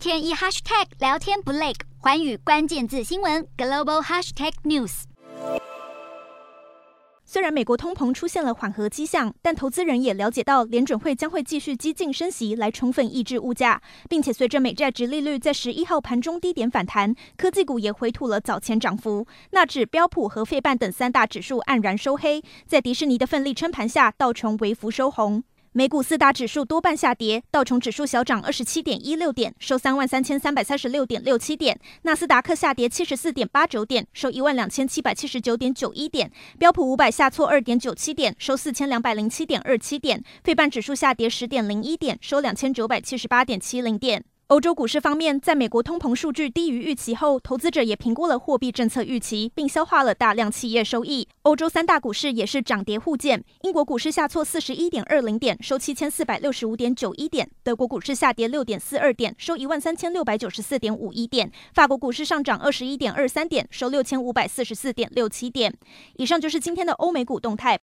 天一 hashtag 聊天不累，寰宇关键字新闻 global hashtag news。虽然美国通膨出现了缓和迹象，但投资人也了解到联准会将会继续激进升息来充分抑制物价，并且随着美债殖利率在十一号盘中低点反弹，科技股也回吐了早前涨幅。纳指、标普和费半等三大指数黯然收黑，在迪士尼的奋力撑盘下，道琼微幅收红。美股四大指数多半下跌，道琼指数小涨二十七点一六点，收三万三千三百三十六点六七点；纳斯达克下跌七十四点八九点，收一万两千七百七十九点九一点；标普五百下挫二点九七点，收四千两百零七点二七点；费半指数下跌十点零一点，收两千九百七十八点七零点。欧洲股市方面，在美国通膨数据低于预期后，投资者也评估了货币政策预期，并消化了大量企业收益。欧洲三大股市也是涨跌互见，英国股市下挫四十一点二零点，收七千四百六十五点九一点；德国股市下跌六点四二点，收一万三千六百九十四点五一点；法国股市上涨二十一点二三点，收六千五百四十四点六七点。以上就是今天的欧美股动态。